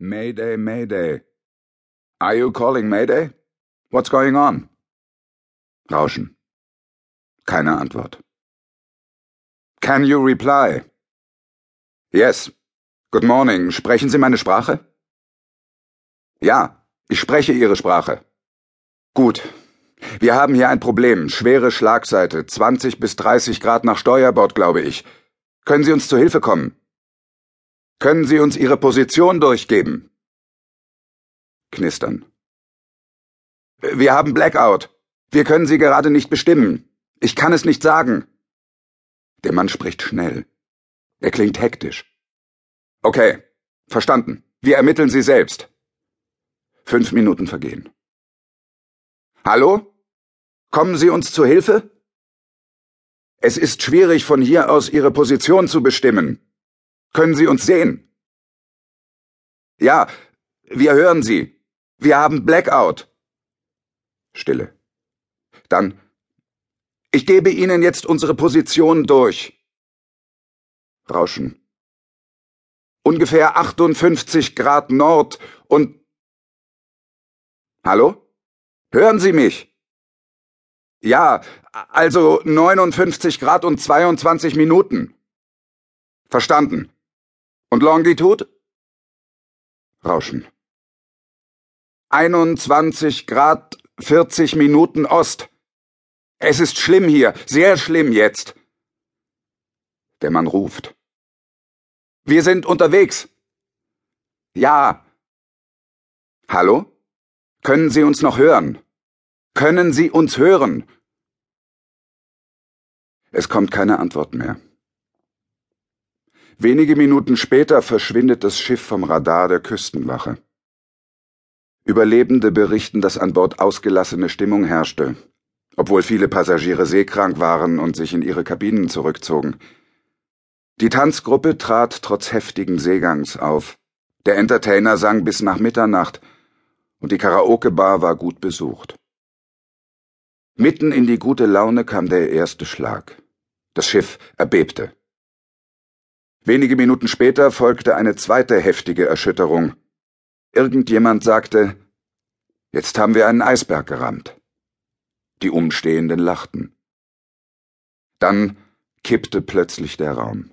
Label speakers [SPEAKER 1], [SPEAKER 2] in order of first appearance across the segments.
[SPEAKER 1] Mayday, Mayday. Are you calling Mayday? What's going on? Rauschen. Keine Antwort. Can you reply? Yes. Good morning. Sprechen Sie meine Sprache? Ja, ich spreche Ihre Sprache. Gut. Wir haben hier ein Problem. Schwere Schlagseite. 20 bis 30 Grad nach Steuerbord, glaube ich. Können Sie uns zu Hilfe kommen? Können Sie uns Ihre Position durchgeben? Knistern. Wir haben Blackout. Wir können Sie gerade nicht bestimmen. Ich kann es nicht sagen. Der Mann spricht schnell. Er klingt hektisch. Okay, verstanden. Wir ermitteln Sie selbst. Fünf Minuten vergehen. Hallo? Kommen Sie uns zu Hilfe? Es ist schwierig, von hier aus Ihre Position zu bestimmen. Können Sie uns sehen? Ja, wir hören Sie. Wir haben Blackout. Stille. Dann. Ich gebe Ihnen jetzt unsere Position durch. Rauschen. Ungefähr 58 Grad Nord und. Hallo? Hören Sie mich? Ja, also 59 Grad und 22 Minuten. Verstanden. Und Longitude? Rauschen. 21 Grad 40 Minuten Ost. Es ist schlimm hier, sehr schlimm jetzt. Der Mann ruft. Wir sind unterwegs. Ja. Hallo? Können Sie uns noch hören? Können Sie uns hören? Es kommt keine Antwort mehr. Wenige Minuten später verschwindet das Schiff vom Radar der Küstenwache. Überlebende berichten, dass an Bord ausgelassene Stimmung herrschte, obwohl viele Passagiere seekrank waren und sich in ihre Kabinen zurückzogen. Die Tanzgruppe trat trotz heftigen Seegangs auf. Der Entertainer sang bis nach Mitternacht und die Karaoke-Bar war gut besucht. Mitten in die gute Laune kam der erste Schlag. Das Schiff erbebte. Wenige Minuten später folgte eine zweite heftige Erschütterung. Irgendjemand sagte, Jetzt haben wir einen Eisberg gerammt. Die Umstehenden lachten. Dann kippte plötzlich der Raum.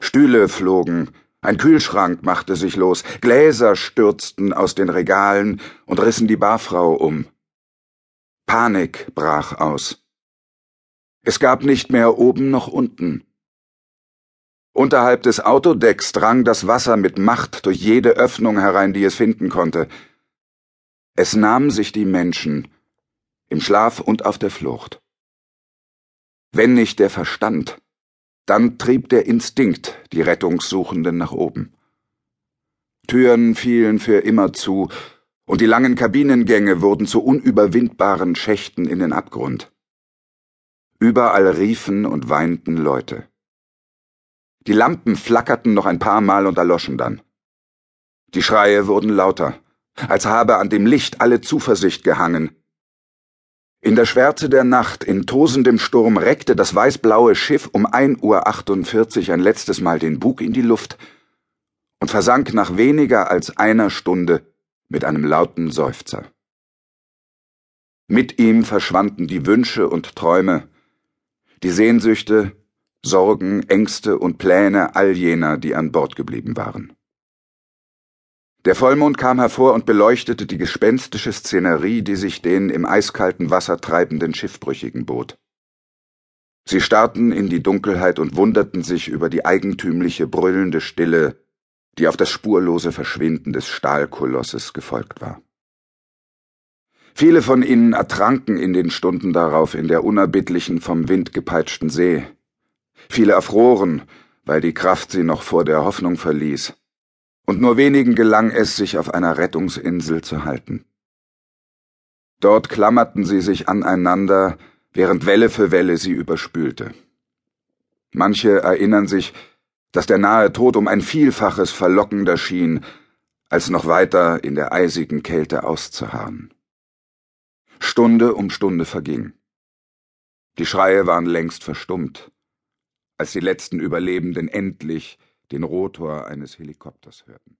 [SPEAKER 1] Stühle flogen, ein Kühlschrank machte sich los, Gläser stürzten aus den Regalen und rissen die Barfrau um. Panik brach aus. Es gab nicht mehr oben noch unten. Unterhalb des Autodecks drang das Wasser mit Macht durch jede Öffnung herein, die es finden konnte. Es nahm sich die Menschen, im Schlaf und auf der Flucht. Wenn nicht der Verstand, dann trieb der Instinkt die Rettungssuchenden nach oben. Türen fielen für immer zu, und die langen Kabinengänge wurden zu unüberwindbaren Schächten in den Abgrund. Überall riefen und weinten Leute. Die Lampen flackerten noch ein paar Mal und erloschen dann. Die Schreie wurden lauter, als habe an dem Licht alle Zuversicht gehangen. In der Schwärze der Nacht, in tosendem Sturm, reckte das weißblaue Schiff um ein Uhr achtundvierzig ein letztes Mal den Bug in die Luft und versank nach weniger als einer Stunde mit einem lauten Seufzer. Mit ihm verschwanden die Wünsche und Träume, die Sehnsüchte, Sorgen, Ängste und Pläne all jener, die an Bord geblieben waren. Der Vollmond kam hervor und beleuchtete die gespenstische Szenerie, die sich den im eiskalten Wasser treibenden Schiffbrüchigen bot. Sie starrten in die Dunkelheit und wunderten sich über die eigentümliche, brüllende Stille, die auf das spurlose Verschwinden des Stahlkolosses gefolgt war. Viele von ihnen ertranken in den Stunden darauf in der unerbittlichen, vom Wind gepeitschten See, Viele erfroren, weil die Kraft sie noch vor der Hoffnung verließ, und nur wenigen gelang es, sich auf einer Rettungsinsel zu halten. Dort klammerten sie sich aneinander, während Welle für Welle sie überspülte. Manche erinnern sich, dass der nahe Tod um ein Vielfaches verlockender schien, als noch weiter in der eisigen Kälte auszuharren. Stunde um Stunde verging. Die Schreie waren längst verstummt als die letzten Überlebenden endlich den Rotor eines Helikopters hörten.